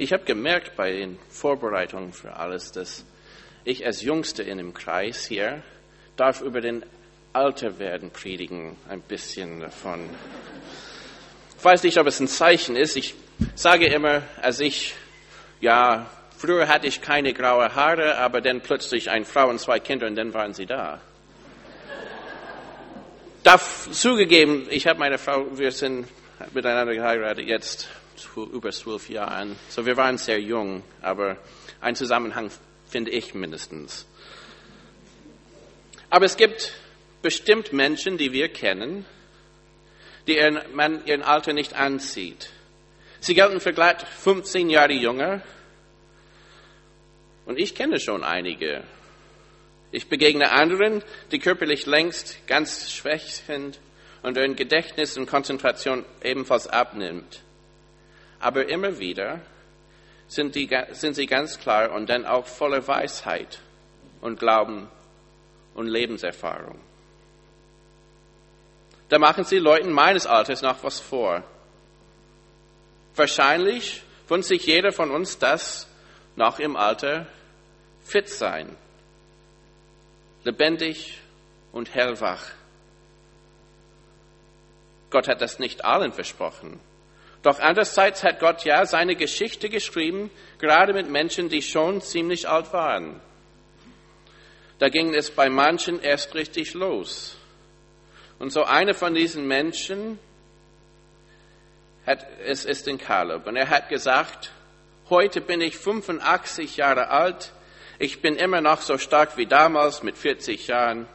Ich habe gemerkt bei den Vorbereitungen für alles, dass ich als Jüngste in dem Kreis hier darf über den Alterwerden predigen, ein bisschen davon. Ich weiß nicht, ob es ein Zeichen ist. Ich sage immer, als ich, ja, früher hatte ich keine graue Haare, aber dann plötzlich eine Frau und zwei Kinder und dann waren sie da. Darf zugegeben, ich habe meine Frau, wir sind miteinander geheiratet jetzt über zwölf Jahren. So wir waren sehr jung, aber ein Zusammenhang finde ich mindestens. Aber es gibt bestimmt Menschen, die wir kennen, die ihren, man ihren Alter nicht anzieht. Sie gelten für glatt 15 Jahre jünger. Und ich kenne schon einige. Ich begegne anderen, die körperlich längst ganz schwach sind und deren Gedächtnis und Konzentration ebenfalls abnimmt. Aber immer wieder sind, die, sind sie ganz klar und dann auch voller Weisheit und Glauben und Lebenserfahrung. Da machen sie Leuten meines Alters noch was vor. Wahrscheinlich wünscht sich jeder von uns das noch im Alter fit sein, lebendig und hellwach. Gott hat das nicht allen versprochen. Doch andererseits hat Gott ja seine Geschichte geschrieben, gerade mit Menschen, die schon ziemlich alt waren. Da ging es bei manchen erst richtig los. Und so einer von diesen Menschen hat, es ist in Kaleb. Und er hat gesagt, heute bin ich 85 Jahre alt. Ich bin immer noch so stark wie damals mit 40 Jahren.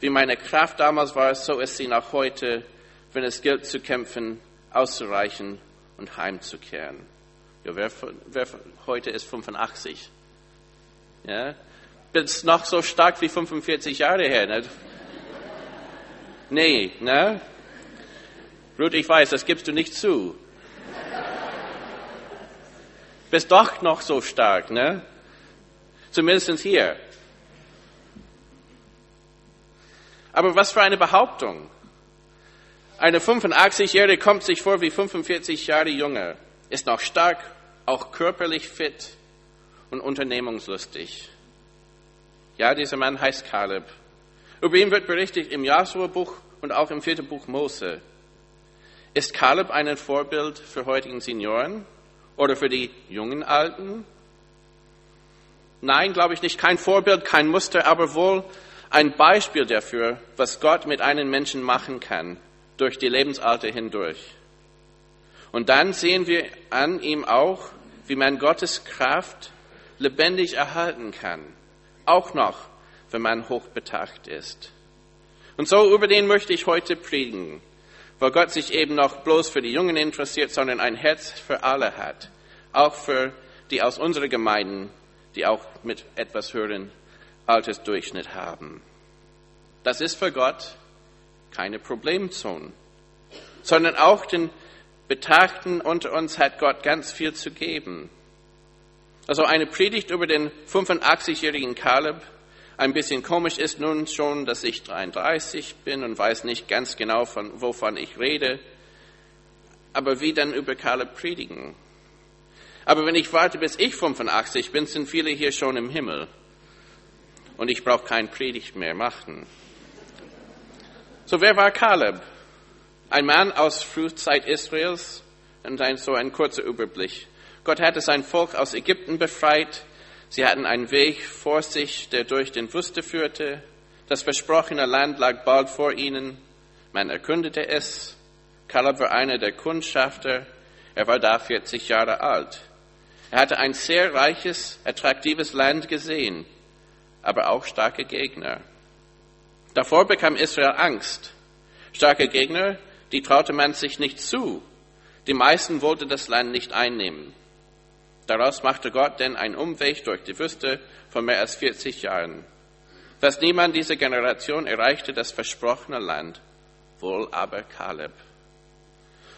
Wie meine Kraft damals war, so ist sie noch heute, wenn es gilt zu kämpfen, auszureichen und heimzukehren. Ja, wer, wer heute ist 85? Ja, bist noch so stark wie 45 Jahre her. Ne? Nee, ne? Ruth, ich weiß, das gibst du nicht zu. Bist doch noch so stark, ne? Zumindest hier. Aber was für eine Behauptung. Eine 85-Jährige kommt sich vor wie 45 Jahre jünger, ist noch stark, auch körperlich fit und unternehmungslustig. Ja, dieser Mann heißt Kaleb. Über ihn wird berichtet im Jasua-Buch und auch im vierten Buch Mose. Ist Kaleb ein Vorbild für heutigen Senioren oder für die jungen Alten? Nein, glaube ich nicht. Kein Vorbild, kein Muster, aber wohl ein Beispiel dafür, was Gott mit einem Menschen machen kann durch die Lebensalter hindurch. Und dann sehen wir an ihm auch, wie man Gottes Kraft lebendig erhalten kann, auch noch wenn man hochbetagt ist. Und so über den möchte ich heute predigen, weil Gott sich eben noch bloß für die Jungen interessiert, sondern ein Herz für alle hat, auch für die aus unserer Gemeinden, die auch mit etwas höheren Altersdurchschnitt haben. Das ist für Gott keine Problemzone, sondern auch den Betagten unter uns hat Gott ganz viel zu geben. Also eine Predigt über den 85-jährigen Kaleb ein bisschen komisch ist nun schon, dass ich 33 bin und weiß nicht ganz genau, von, wovon ich rede. Aber wie dann über Kaleb predigen? Aber wenn ich warte, bis ich 85 bin, sind viele hier schon im Himmel. Und ich brauche kein Predigt mehr machen. So, wer war Kaleb? Ein Mann aus Frühzeit Israels und ein, so ein kurzer Überblick. Gott hatte sein Volk aus Ägypten befreit. Sie hatten einen Weg vor sich, der durch den Wüste führte. Das versprochene Land lag bald vor ihnen. Man erkundete es. Kaleb war einer der Kundschafter. Er war da 40 Jahre alt. Er hatte ein sehr reiches, attraktives Land gesehen, aber auch starke Gegner. Davor bekam Israel Angst. Starke Gegner, die traute man sich nicht zu. Die meisten wollten das Land nicht einnehmen. Daraus machte Gott denn einen Umweg durch die Wüste von mehr als 40 Jahren. Fast niemand dieser Generation erreichte das versprochene Land, wohl aber Kaleb.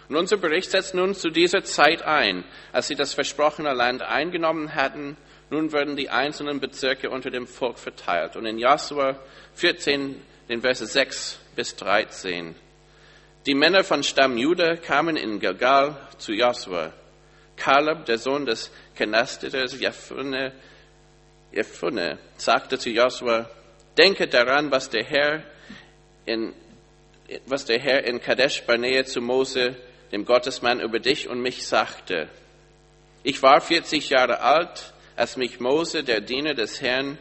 Und unser Bericht setzt nun zu dieser Zeit ein, als sie das versprochene Land eingenommen hatten. Nun werden die einzelnen Bezirke unter dem Volk verteilt. Und in Joshua 14, den Verse 6 bis 13. Die Männer von Stamm Juda kamen in Gilgal zu Joshua Kaleb, der Sohn des Kenasters Jephunneh, Jephunneh, sagte zu Josua, denke daran, was der Herr in, was der Herr in Kadesh Barnea zu Mose, dem Gottesmann, über dich und mich sagte. Ich war 40 Jahre alt, als mich Mose, der Diener des Herrn,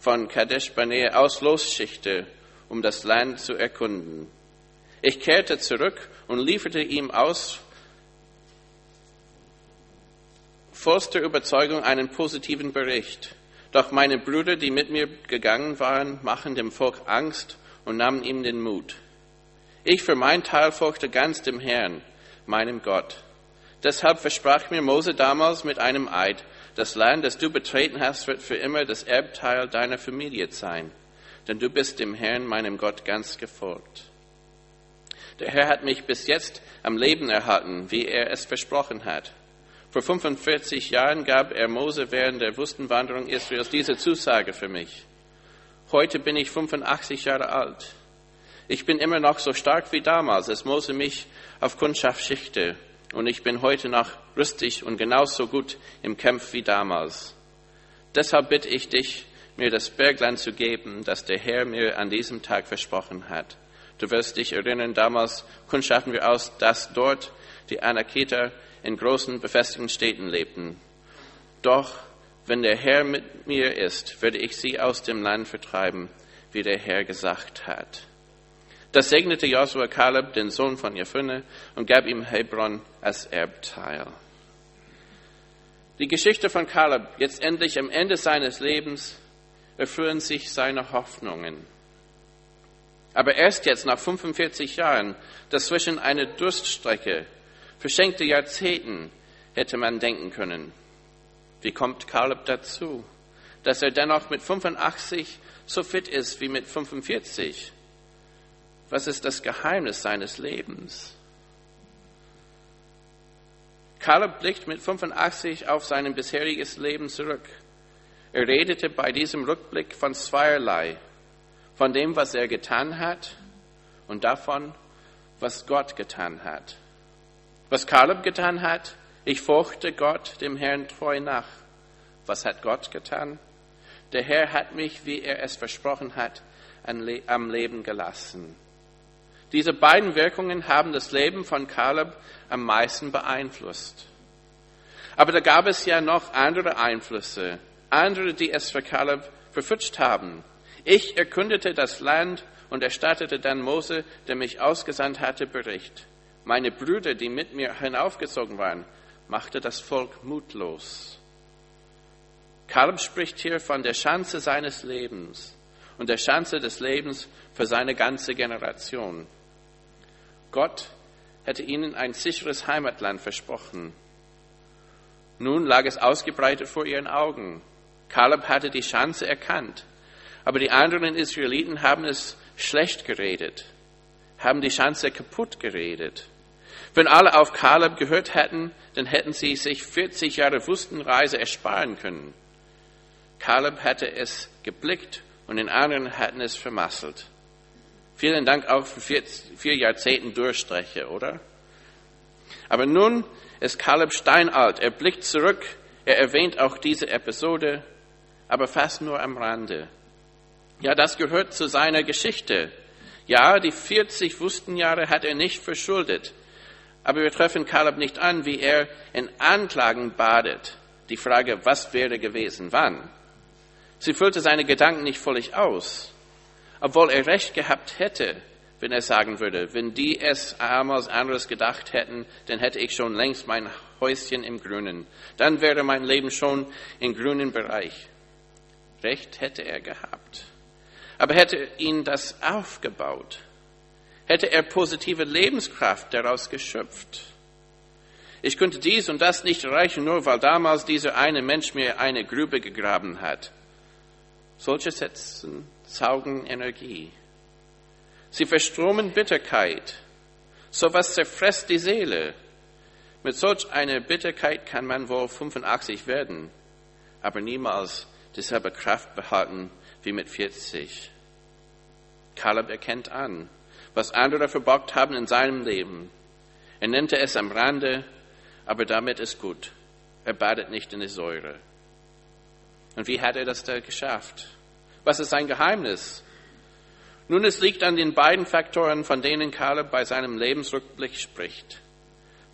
von Kadesh Barnea aus losschickte, um das Land zu erkunden. Ich kehrte zurück und lieferte ihm aus vollster Überzeugung einen positiven Bericht. Doch meine Brüder, die mit mir gegangen waren, machten dem Volk Angst und nahmen ihm den Mut. Ich für mein Teil folgte ganz dem Herrn, meinem Gott. Deshalb versprach mir Mose damals mit einem Eid, das Land, das du betreten hast, wird für immer das Erbteil deiner Familie sein, denn du bist dem Herrn, meinem Gott, ganz gefolgt. Der Herr hat mich bis jetzt am Leben erhalten, wie er es versprochen hat. Vor 45 Jahren gab er Mose während der Wüstenwanderung Israels diese Zusage für mich. Heute bin ich 85 Jahre alt. Ich bin immer noch so stark wie damals, als Mose mich auf Kundschaft schickte. Und ich bin heute noch rüstig und genauso gut im Kampf wie damals. Deshalb bitte ich dich, mir das Bergland zu geben, das der Herr mir an diesem Tag versprochen hat. Du wirst dich erinnern, damals kundschaften wir aus, dass dort die Anaketer in großen befestigten Städten lebten. Doch wenn der Herr mit mir ist, werde ich sie aus dem Land vertreiben, wie der Herr gesagt hat. Das segnete Joshua Kaleb, den Sohn von Jephunneh, und gab ihm Hebron als Erbteil. Die Geschichte von Kaleb, jetzt endlich am Ende seines Lebens, erfüllen sich seine Hoffnungen. Aber erst jetzt, nach 45 Jahren, dazwischen eine Durststrecke, verschenkte Jahrzehnten, hätte man denken können. Wie kommt Kaleb dazu, dass er dennoch mit 85 so fit ist wie mit 45? Was ist das Geheimnis seines Lebens? Kaleb blickt mit 85 auf sein bisheriges Leben zurück. Er redete bei diesem Rückblick von zweierlei. Von dem, was er getan hat und davon, was Gott getan hat. Was Kaleb getan hat, ich furchte Gott, dem Herrn, treu nach. Was hat Gott getan? Der Herr hat mich, wie er es versprochen hat, am Leben gelassen. Diese beiden Wirkungen haben das Leben von Kaleb am meisten beeinflusst. Aber da gab es ja noch andere Einflüsse, andere, die es für Kaleb verfutscht haben. Ich erkundete das Land und erstattete dann Mose, der mich ausgesandt hatte, Bericht. Meine Brüder, die mit mir hinaufgezogen waren, machte das Volk mutlos. Kalb spricht hier von der Chance seines Lebens und der Chance des Lebens für seine ganze Generation. Gott hätte ihnen ein sicheres Heimatland versprochen. Nun lag es ausgebreitet vor ihren Augen. Kaleb hatte die Chance erkannt, aber die anderen Israeliten haben es schlecht geredet, haben die Chance kaputt geredet. Wenn alle auf Kaleb gehört hätten, dann hätten sie sich 40 Jahre Wüstenreise ersparen können. Kaleb hätte es geblickt und den anderen hätten es vermasselt. Vielen Dank auch für vier, vier Jahrzehnten Durchstrecke, oder? Aber nun ist Kaleb steinalt. Er blickt zurück. Er erwähnt auch diese Episode, aber fast nur am Rande. Ja, das gehört zu seiner Geschichte. Ja, die 40 Wüstenjahre hat er nicht verschuldet. Aber wir treffen Kaleb nicht an, wie er in Anklagen badet. Die Frage, was wäre gewesen, wann? Sie füllte seine Gedanken nicht völlig aus, obwohl er recht gehabt hätte, wenn er sagen würde, wenn die es einmal anderes gedacht hätten, dann hätte ich schon längst mein Häuschen im Grünen. Dann wäre mein Leben schon im grünen Bereich. Recht hätte er gehabt. Aber hätte ihn das aufgebaut? hätte er positive Lebenskraft daraus geschöpft. Ich könnte dies und das nicht erreichen, nur weil damals dieser eine Mensch mir eine Grube gegraben hat. Solche Sätze saugen Energie. Sie verstromen Bitterkeit. So was zerfresst die Seele. Mit solch einer Bitterkeit kann man wohl 85 werden, aber niemals dieselbe Kraft behalten wie mit 40. Kaleb erkennt an, was andere verbockt haben in seinem Leben. Er nannte es am Rande, aber damit ist gut. Er badet nicht in die Säure. Und wie hat er das da geschafft? Was ist sein Geheimnis? Nun, es liegt an den beiden Faktoren, von denen Kaleb bei seinem Lebensrückblick spricht.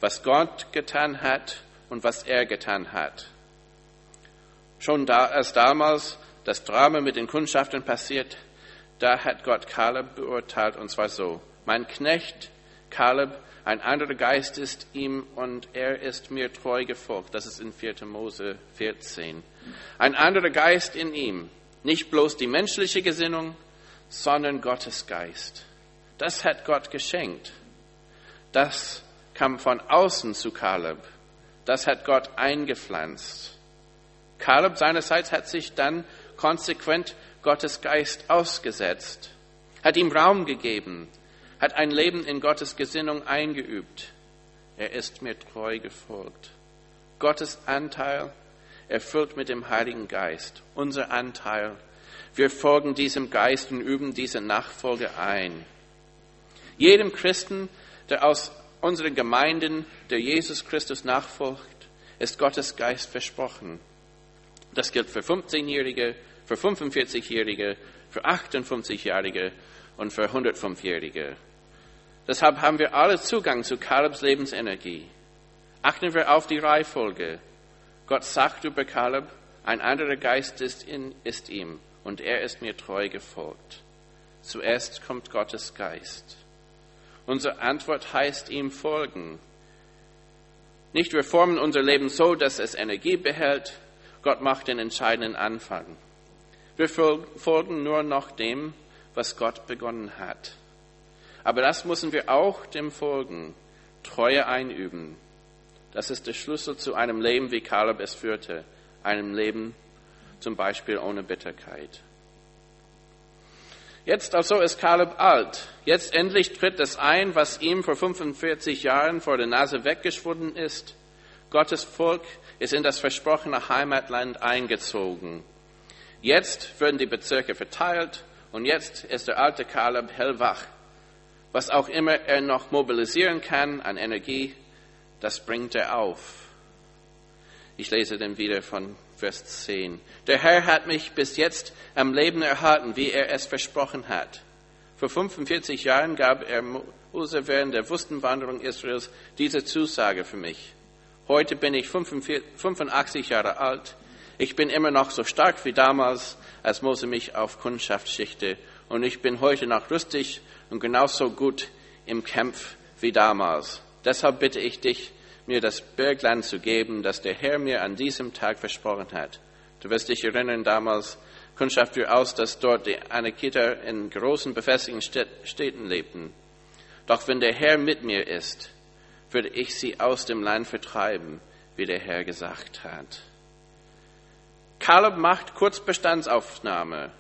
Was Gott getan hat und was er getan hat. Schon da, als damals das Drama mit den Kundschaftern passiert, da hat Gott Kaleb beurteilt und zwar so. Mein Knecht Kaleb, ein anderer Geist ist ihm und er ist mir treu gefolgt. Das ist in 4. Mose 14. Ein anderer Geist in ihm. Nicht bloß die menschliche Gesinnung, sondern Gottes Geist. Das hat Gott geschenkt. Das kam von außen zu Kaleb. Das hat Gott eingepflanzt. Kaleb seinerseits hat sich dann konsequent Gottes Geist ausgesetzt, hat ihm Raum gegeben, hat ein Leben in Gottes Gesinnung eingeübt. Er ist mir treu gefolgt. Gottes Anteil erfüllt mit dem Heiligen Geist. Unser Anteil. Wir folgen diesem Geist und üben diese Nachfolge ein. Jedem Christen, der aus unseren Gemeinden, der Jesus Christus nachfolgt, ist Gottes Geist versprochen. Das gilt für 15-Jährige, für 45-Jährige, für 58-Jährige und für 105-Jährige. Deshalb haben wir alle Zugang zu Kalebs Lebensenergie. Achten wir auf die Reihenfolge. Gott sagt über Kaleb, ein anderer Geist ist, in, ist ihm und er ist mir treu gefolgt. Zuerst kommt Gottes Geist. Unsere Antwort heißt ihm folgen. Nicht wir formen unser Leben so, dass es Energie behält. Gott macht den entscheidenden Anfang. Wir folgen nur noch dem, was Gott begonnen hat. Aber das müssen wir auch dem folgen, Treue einüben. Das ist der Schlüssel zu einem Leben, wie Kaleb es führte, einem Leben zum Beispiel ohne Bitterkeit. Jetzt also ist Kaleb alt. Jetzt endlich tritt es ein, was ihm vor 45 Jahren vor der Nase weggeschwunden ist. Gottes Volk ist in das versprochene Heimatland eingezogen. Jetzt werden die Bezirke verteilt und jetzt ist der alte Kaleb hellwach. Was auch immer er noch mobilisieren kann an Energie, das bringt er auf. Ich lese dann wieder von Vers 10. Der Herr hat mich bis jetzt am Leben erhalten, wie er es versprochen hat. Vor 45 Jahren gab er Mose während der Wüstenwanderung Israels diese Zusage für mich. Heute bin ich 85 Jahre alt. Ich bin immer noch so stark wie damals, als Mose mich auf Kundschaft schickte. Und ich bin heute noch rüstig und genauso gut im Kampf wie damals. Deshalb bitte ich dich, mir das Bergland zu geben, das der Herr mir an diesem Tag versprochen hat. Du wirst dich erinnern, damals Kundschaft wir aus, dass dort die Anakiter in großen befestigten Städten lebten. Doch wenn der Herr mit mir ist, würde ich sie aus dem Land vertreiben, wie der Herr gesagt hat. Kaleb macht Kurzbestandsaufnahme.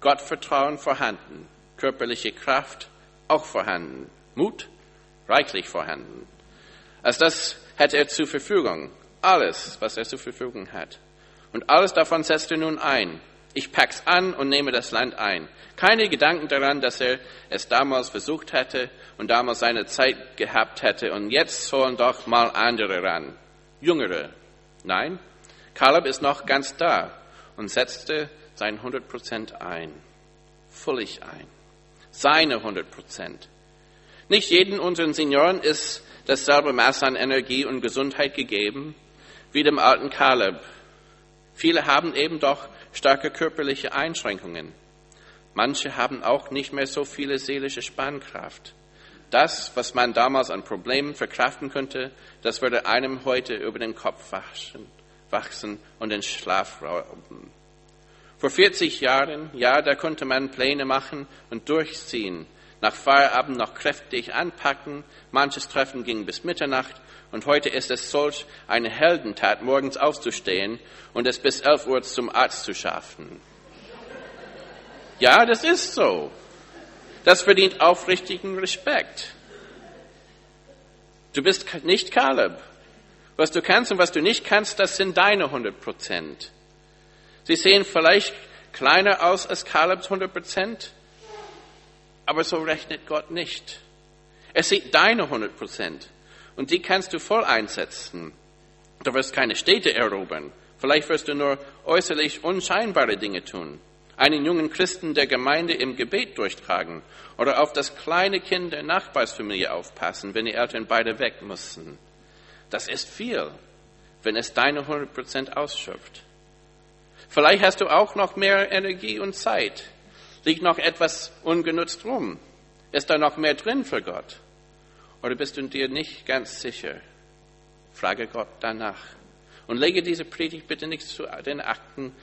Gottvertrauen vorhanden, körperliche Kraft auch vorhanden, Mut reichlich vorhanden. Als das hat er zur Verfügung. Alles, was er zur Verfügung hat. Und alles davon setzt er nun ein. Ich pack's an und nehme das Land ein. Keine Gedanken daran, dass er es damals versucht hätte und damals seine Zeit gehabt hätte und jetzt sollen doch mal andere ran. Jüngere. Nein, Kaleb ist noch ganz da und setzte sein 100 Prozent ein. Völlig ein. Seine 100 Prozent. Nicht jeden unseren Senioren ist dasselbe Maß an Energie und Gesundheit gegeben wie dem alten Kaleb. Viele haben eben doch starke körperliche Einschränkungen. Manche haben auch nicht mehr so viele seelische Spannkraft. Das, was man damals an Problemen verkraften könnte, das würde einem heute über den Kopf wachsen, wachsen und den Schlaf rauben. Vor 40 Jahren, ja, da konnte man Pläne machen und durchziehen, nach Feierabend noch kräftig anpacken. Manches Treffen ging bis Mitternacht. Und heute ist es solch eine Heldentat, morgens aufzustehen und es bis 11 Uhr zum Arzt zu schaffen. Ja, das ist so. Das verdient aufrichtigen Respekt. Du bist nicht Kaleb. Was du kannst und was du nicht kannst, das sind deine 100 Prozent. Sie sehen vielleicht kleiner aus als Kalebs 100 Prozent, aber so rechnet Gott nicht. Er sieht deine 100 Prozent. Und die kannst du voll einsetzen. Du wirst keine Städte erobern. Vielleicht wirst du nur äußerlich unscheinbare Dinge tun. Einen jungen Christen der Gemeinde im Gebet durchtragen oder auf das kleine Kind der Nachbarsfamilie aufpassen, wenn die Eltern beide weg müssen. Das ist viel, wenn es deine 100% ausschöpft. Vielleicht hast du auch noch mehr Energie und Zeit. Liegt noch etwas ungenutzt rum? Ist da noch mehr drin für Gott? Oder bist du dir nicht ganz sicher? Frage Gott danach. Und lege diese Predigt bitte nicht zu den Akten,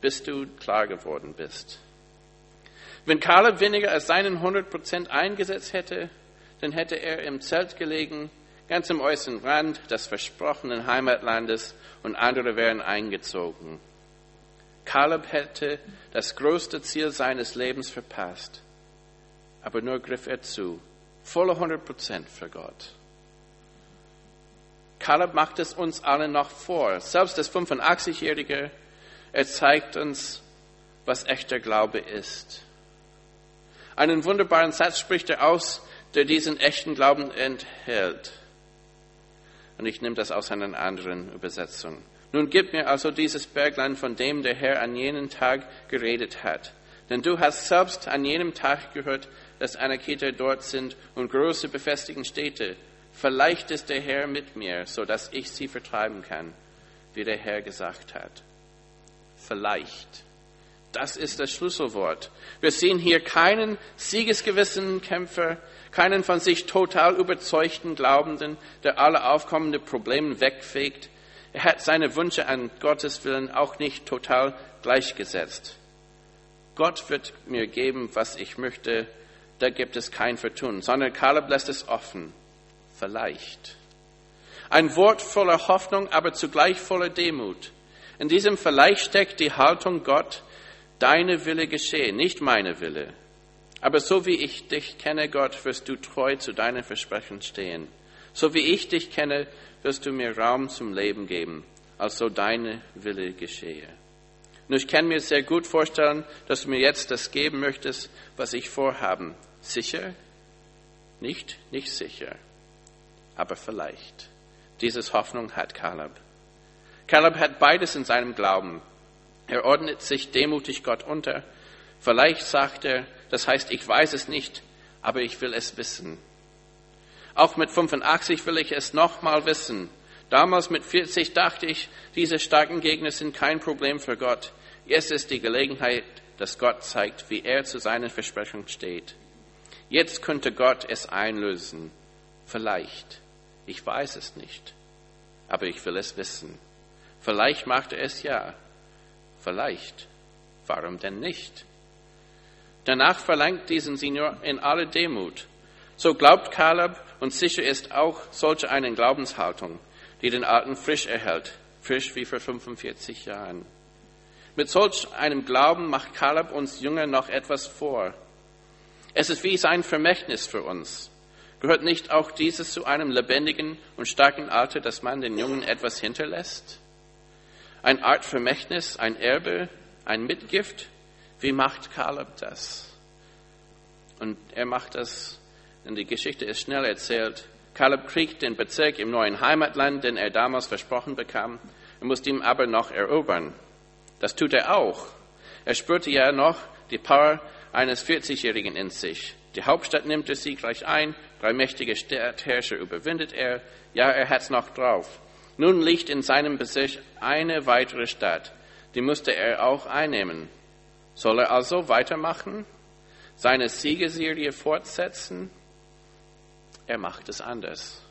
bis du klar geworden bist. Wenn Kaleb weniger als seinen 100% eingesetzt hätte, dann hätte er im Zelt gelegen, ganz am äußeren Rand des versprochenen Heimatlandes und andere wären eingezogen. Kaleb hätte das größte Ziel seines Lebens verpasst, aber nur griff er zu, volle 100% für Gott. Kaleb macht es uns allen noch vor. Selbst das 85-Jährige, er zeigt uns, was echter Glaube ist. Einen wunderbaren Satz spricht er aus, der diesen echten Glauben enthält. Und ich nehme das aus einer anderen Übersetzung. Nun gib mir also dieses Bergland, von dem der Herr an jenem Tag geredet hat. Denn du hast selbst an jenem Tag gehört, dass Anakiter dort sind und große befestigten Städte. Vielleicht ist der Herr mit mir, so dass ich sie vertreiben kann, wie der Herr gesagt hat. Vielleicht. Das ist das Schlüsselwort. Wir sehen hier keinen siegesgewissenen Kämpfer, keinen von sich total überzeugten Glaubenden, der alle aufkommenden Probleme wegfegt. Er hat seine Wünsche an Gottes Willen auch nicht total gleichgesetzt. Gott wird mir geben, was ich möchte, da gibt es kein Vertun, sondern Kaleb lässt es offen vielleicht. Ein Wort voller Hoffnung, aber zugleich voller Demut. In diesem Vielleicht steckt die Haltung Gott, deine Wille geschehe, nicht meine Wille. Aber so wie ich dich kenne, Gott, wirst du treu zu deinen Versprechen stehen. So wie ich dich kenne, wirst du mir Raum zum Leben geben, als so deine Wille geschehe. Und ich kann mir sehr gut vorstellen, dass du mir jetzt das geben möchtest, was ich vorhaben. Sicher? Nicht, nicht sicher aber vielleicht. Dieses Hoffnung hat Kaleb. Kaleb hat beides in seinem Glauben. Er ordnet sich demutig Gott unter. Vielleicht sagt er, das heißt, ich weiß es nicht, aber ich will es wissen. Auch mit 85 will ich es nochmal wissen. Damals mit 40 dachte ich, diese starken Gegner sind kein Problem für Gott. Jetzt ist die Gelegenheit, dass Gott zeigt, wie er zu seinen Versprechungen steht. Jetzt könnte Gott es einlösen. Vielleicht. Ich weiß es nicht, aber ich will es wissen. Vielleicht macht er es ja. Vielleicht. Warum denn nicht? Danach verlangt diesen Senior in aller Demut. So glaubt Kaleb und sicher ist auch solche eine Glaubenshaltung, die den Alten frisch erhält, frisch wie vor 45 Jahren. Mit solch einem Glauben macht Kaleb uns Jünger noch etwas vor. Es ist wie sein Vermächtnis für uns. Gehört nicht auch dieses zu einem lebendigen und starken Alter, dass man den Jungen etwas hinterlässt? Ein Art Vermächtnis, ein Erbe, ein Mitgift? Wie macht Kaleb das? Und er macht das, denn die Geschichte ist schnell erzählt. Kaleb kriegt den Bezirk im neuen Heimatland, den er damals versprochen bekam. Er muss ihn aber noch erobern. Das tut er auch. Er spürte ja noch die Power eines 40-Jährigen in sich. Die Hauptstadt nimmt er siegreich ein, drei mächtige Stadtherrscher überwindet er. Ja, er hat's noch drauf. Nun liegt in seinem Besitz eine weitere Stadt. Die musste er auch einnehmen. Soll er also weitermachen? Seine Siegeserie fortsetzen? Er macht es anders.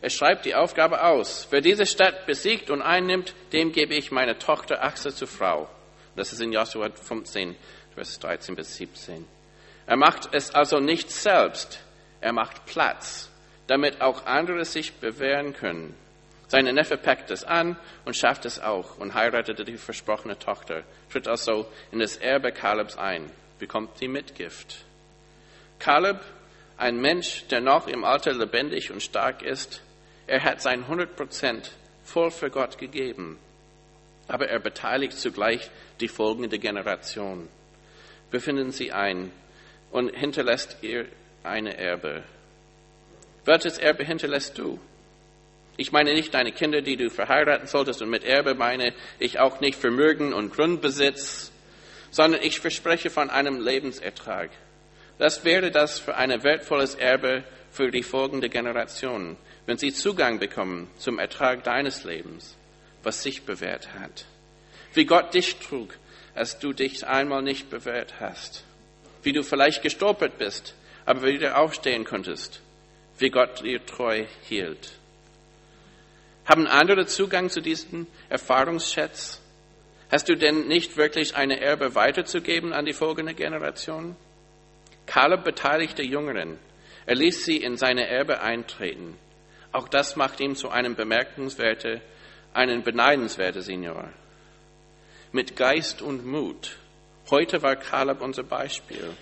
Er schreibt die Aufgabe aus. Wer diese Stadt besiegt und einnimmt, dem gebe ich meine Tochter Achse zur Frau. Das ist in Joshua 15, Vers 13 bis 17. Er macht es also nicht selbst, er macht Platz, damit auch andere sich bewähren können. Seine Neffe packt es an und schafft es auch und heiratete die versprochene Tochter, tritt also in das Erbe Kalebs ein, bekommt die Mitgift. Kaleb, ein Mensch, der noch im Alter lebendig und stark ist, er hat sein 100 Prozent voll für Gott gegeben, aber er beteiligt zugleich die folgende Generation. Befinden Sie ein und hinterlässt ihr eine Erbe. Welches Erbe hinterlässt du? Ich meine nicht deine Kinder, die du verheiraten solltest, und mit Erbe meine ich auch nicht Vermögen und Grundbesitz, sondern ich verspreche von einem Lebensertrag. Das wäre das für ein wertvolles Erbe für die folgende Generation, wenn sie Zugang bekommen zum Ertrag deines Lebens, was sich bewährt hat. Wie Gott dich trug, als du dich einmal nicht bewährt hast. Wie du vielleicht gestolpert bist, aber wieder aufstehen konntest. Wie Gott dir treu hielt. Haben andere Zugang zu diesem Erfahrungsschatz? Hast du denn nicht wirklich eine Erbe weiterzugeben an die folgende Generation? Kaleb beteiligte Jüngeren. Er ließ sie in seine Erbe eintreten. Auch das macht ihn zu einem bemerkenswerten, einen beneidenswerten Senior. Mit Geist und Mut. Heute war Kaleb unser Beispiel.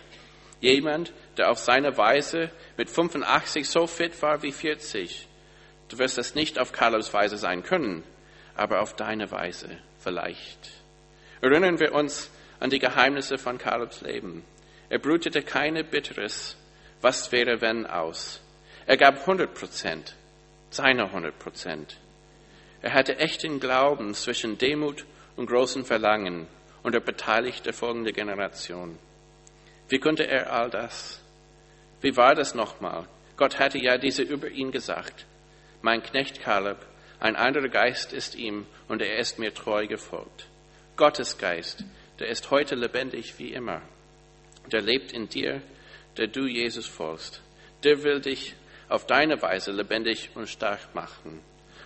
Jemand, der auf seine Weise mit 85 so fit war wie 40. Du wirst es nicht auf Kalebs Weise sein können, aber auf deine Weise vielleicht. Erinnern wir uns an die Geheimnisse von Kalebs Leben. Er brütete keine bitteres Was wäre wenn aus. Er gab 100 Prozent, seine 100 Prozent. Er hatte echten Glauben zwischen Demut und großem Verlangen und er beteiligte folgende Generation. Wie konnte er all das? Wie war das nochmal? Gott hatte ja diese über ihn gesagt. Mein Knecht Kaleb, ein anderer Geist ist ihm und er ist mir treu gefolgt. Gottes Geist, der ist heute lebendig wie immer der lebt in dir, der du Jesus folgst. Der will dich auf deine Weise lebendig und stark machen.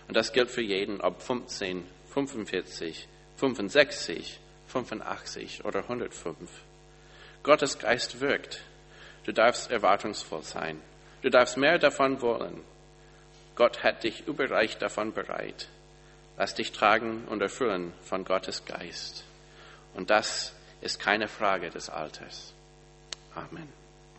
Und das gilt für jeden, ob 15, 45, 65, 85 oder 105. Gottes Geist wirkt. Du darfst erwartungsvoll sein. Du darfst mehr davon wollen. Gott hat dich überreich davon bereit. Lass dich tragen und erfüllen von Gottes Geist. Und das ist keine Frage des Alters. Amen.